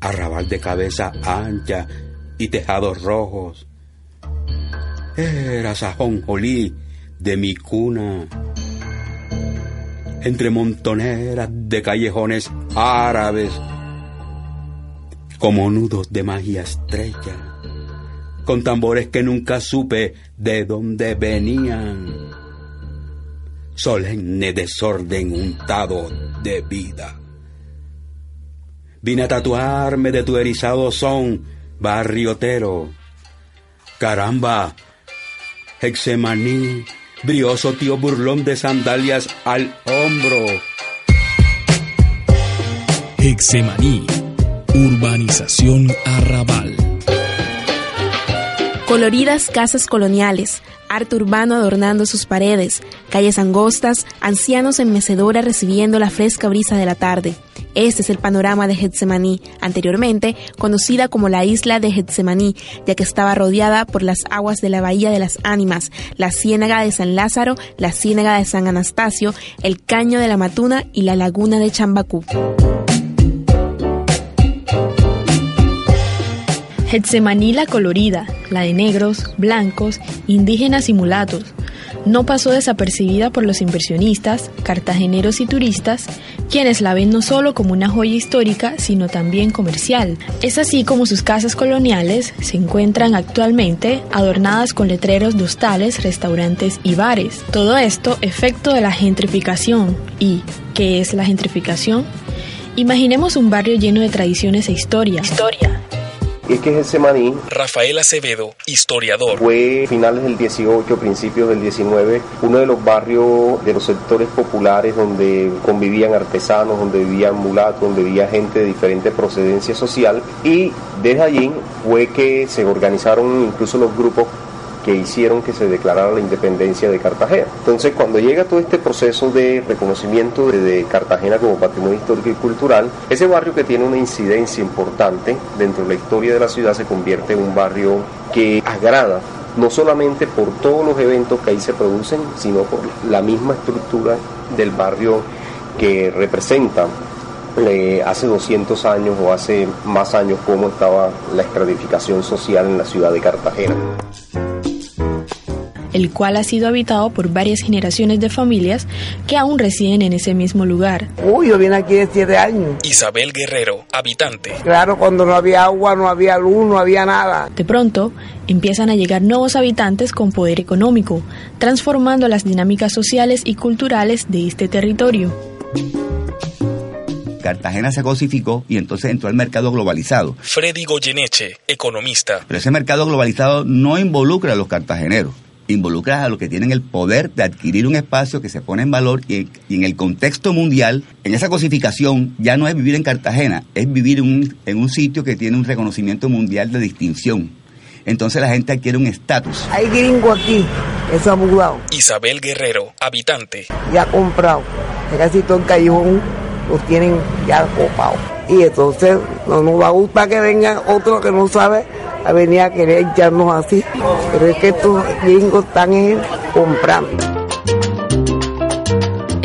Arrabal de cabeza ancha y tejados rojos. Era Sajonjolí de mi cuna. Entre montoneras de callejones árabes, como nudos de magia estrecha, con tambores que nunca supe de dónde venían. Solemne desorden untado de vida. Vine a tatuarme de tu erizado son, barriotero. Caramba, Hexemaní, brioso tío burlón de sandalias al hombro. Hexemaní, urbanización arrabal. Coloridas casas coloniales, arte urbano adornando sus paredes, calles angostas, ancianos en mecedora recibiendo la fresca brisa de la tarde. Este es el panorama de Getsemaní, anteriormente conocida como la isla de Getsemaní, ya que estaba rodeada por las aguas de la Bahía de las Ánimas, la Ciénaga de San Lázaro, la Ciénaga de San Anastasio, el Caño de la Matuna y la Laguna de Chambacú. Getsemaní la colorida, la de negros, blancos, indígenas y mulatos, no pasó desapercibida por los inversionistas, cartageneros y turistas, quienes la ven no solo como una joya histórica, sino también comercial. Es así como sus casas coloniales se encuentran actualmente adornadas con letreros de hostales, restaurantes y bares. Todo esto efecto de la gentrificación. ¿Y qué es la gentrificación? Imaginemos un barrio lleno de tradiciones e historia. Historia es que Getsemaní, Rafael Acevedo, historiador, fue finales del 18, principios del 19, uno de los barrios de los sectores populares donde convivían artesanos, donde vivían mulatos, donde vivía gente de diferente procedencia social. Y desde allí fue que se organizaron incluso los grupos que hicieron que se declarara la independencia de Cartagena. Entonces, cuando llega todo este proceso de reconocimiento de, Cartagena como patrimonio histórico y cultural, ese barrio que tiene una incidencia importante dentro de la historia de la ciudad se convierte en un barrio que agrada no solamente por todos los eventos que ahí se producen, sino por la misma estructura del barrio que representa eh, hace 200 años o hace más años cómo estaba la estratificación social en la ciudad de Cartagena el cual ha sido habitado por varias generaciones de familias que aún residen en ese mismo lugar. Uy, yo vine aquí de siete años. Isabel Guerrero, habitante. Claro, cuando no había agua, no había luz, no había nada. De pronto, empiezan a llegar nuevos habitantes con poder económico, transformando las dinámicas sociales y culturales de este territorio. Cartagena se cosificó y entonces entró al mercado globalizado. Freddy Goyeneche, economista. Pero ese mercado globalizado no involucra a los cartageneros involucras a los que tienen el poder de adquirir un espacio que se pone en valor y, en el contexto mundial, en esa cosificación ya no es vivir en Cartagena, es vivir en un sitio que tiene un reconocimiento mundial de distinción. Entonces la gente adquiere un estatus. Hay gringo aquí, eso ha mudado. Isabel Guerrero, habitante. Ya ha comprado, casi todo el callejón lo tienen ya copado. Y entonces no nos va a gustar que venga otro que no sabe a venir a querer echarnos así. Pero es que estos gringos están comprando.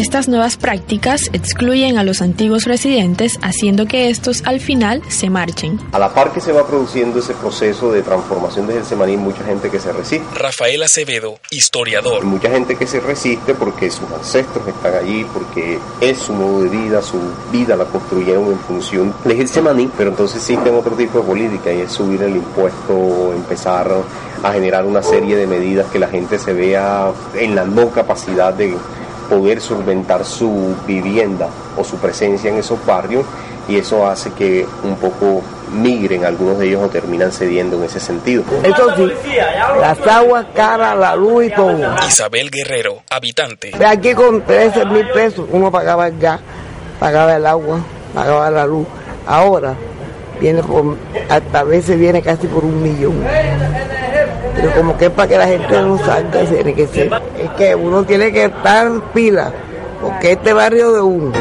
Estas nuevas prácticas excluyen a los antiguos residentes, haciendo que estos al final se marchen. A la par que se va produciendo ese proceso de transformación desde el semaní, mucha gente que se resiste. Rafael Acevedo, historiador. Mucha gente que se resiste porque sus ancestros están allí, porque es su modo de vida, su vida la construyeron en función del semaní, pero entonces existen otro tipo de política y es subir el impuesto, empezar a generar una serie de medidas que la gente se vea en la no capacidad de poder solventar su vivienda o su presencia en esos barrios y eso hace que un poco migren algunos de ellos o terminan cediendo en ese sentido. Eso sí, las aguas caras, la luz y todo. Isabel Guerrero, habitante. De aquí con 13 mil pesos uno pagaba el gas, pagaba el agua, pagaba la luz. Ahora viene por, hasta a veces viene casi por un millón. Pero como que para que la gente no salga, tiene que ser. Es que uno tiene que estar pila, porque este barrio de uno.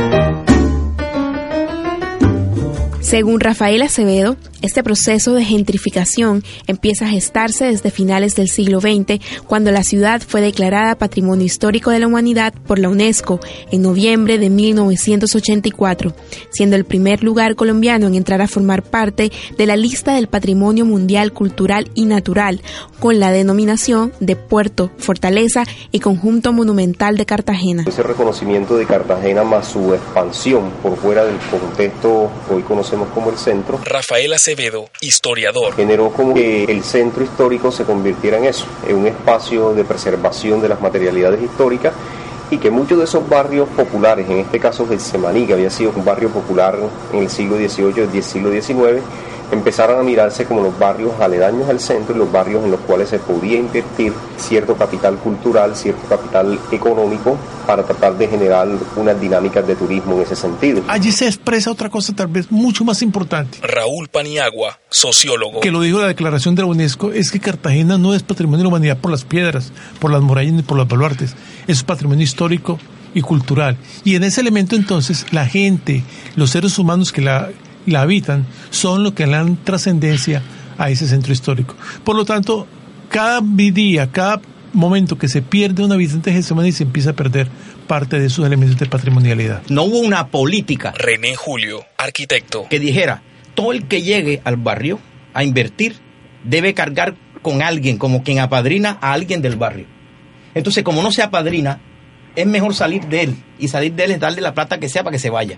Según Rafael Acevedo, este proceso de gentrificación empieza a gestarse desde finales del siglo XX, cuando la ciudad fue declarada Patrimonio Histórico de la Humanidad por la UNESCO en noviembre de 1984, siendo el primer lugar colombiano en entrar a formar parte de la lista del Patrimonio Mundial Cultural y Natural, con la denominación de Puerto, Fortaleza y Conjunto Monumental de Cartagena. Ese reconocimiento de Cartagena más su expansión por fuera del contexto que hoy conocemos como el centro. Rafael Acevedo, historiador. Generó como que el centro histórico se convirtiera en eso, en un espacio de preservación de las materialidades históricas y que muchos de esos barrios populares, en este caso Getsemaní, que había sido un barrio popular en el siglo XVIII y el siglo XIX, empezaron a mirarse como los barrios aledaños al centro y los barrios en los cuales se podía invertir cierto capital cultural, cierto capital económico para tratar de generar unas dinámicas de turismo en ese sentido. Allí se expresa otra cosa tal vez mucho más importante. Raúl Paniagua, sociólogo. Que lo dijo la declaración de la UNESCO, es que Cartagena no es patrimonio de la humanidad por las piedras, por las murallas ni por los baluartes, es patrimonio histórico y cultural. Y en ese elemento entonces la gente, los seres humanos que la la habitan son los que le dan trascendencia a ese centro histórico. Por lo tanto, cada día, cada momento que se pierde un habitante de y se empieza a perder parte de esos elementos de patrimonialidad. No hubo una política. René Julio, arquitecto. Que dijera, todo el que llegue al barrio a invertir debe cargar con alguien, como quien apadrina a alguien del barrio. Entonces, como no se apadrina, es mejor salir de él. Y salir de él es darle la plata que sea para que se vaya.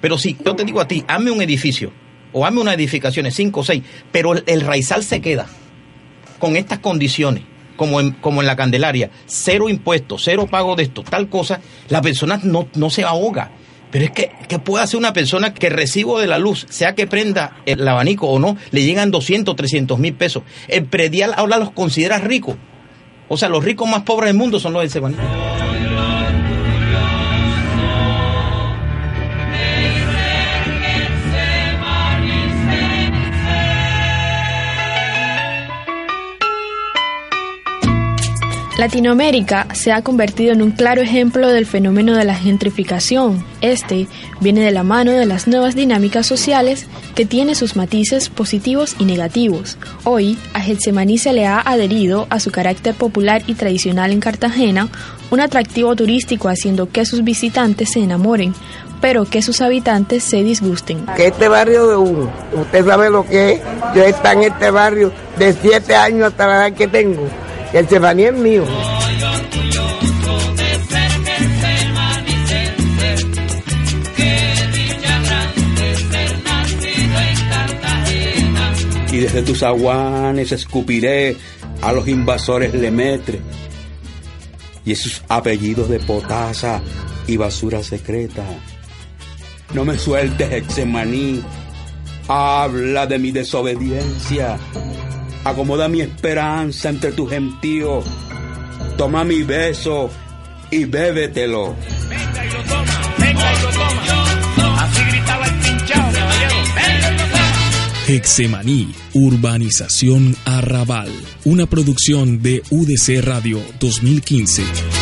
Pero si yo te digo a ti, hazme un edificio o hazme una edificación, cinco o seis, pero el, raizal se queda con estas condiciones, como en, como en la Candelaria, cero impuestos, cero pago de esto, tal cosa, la persona no, no se ahoga. Pero es que, ¿qué puede hacer una persona que recibo de la luz, sea que prenda el abanico o no, le llegan 200, 300 mil pesos? El predial ahora los considera ricos. O sea, los ricos más pobres del mundo son los del Sebanito. Latinoamérica se ha convertido en un claro ejemplo del fenómeno de la gentrificación. Este viene de la mano de las nuevas dinámicas sociales que tiene sus matices positivos y negativos. Hoy, a Getsemaní se le ha adherido a su carácter popular y tradicional en Cartagena un atractivo turístico haciendo que sus visitantes se enamoren, pero que sus habitantes se disgusten. Que este barrio de uno, usted sabe lo que es, yo está en este barrio de siete años hasta la edad que tengo el Semaní es mío. Y desde tus aguanes escupiré a los invasores Lemetre y esos apellidos de potasa y basura secreta. No me sueltes, Exemaní. Habla de mi desobediencia Acomoda mi esperanza entre tu gentío. Toma mi beso y bébetelo. Venga y lo toma, venga y lo toma. Así gritaba el pinchado, Hexemaní, Urbanización Arrabal, una producción de UDC Radio 2015.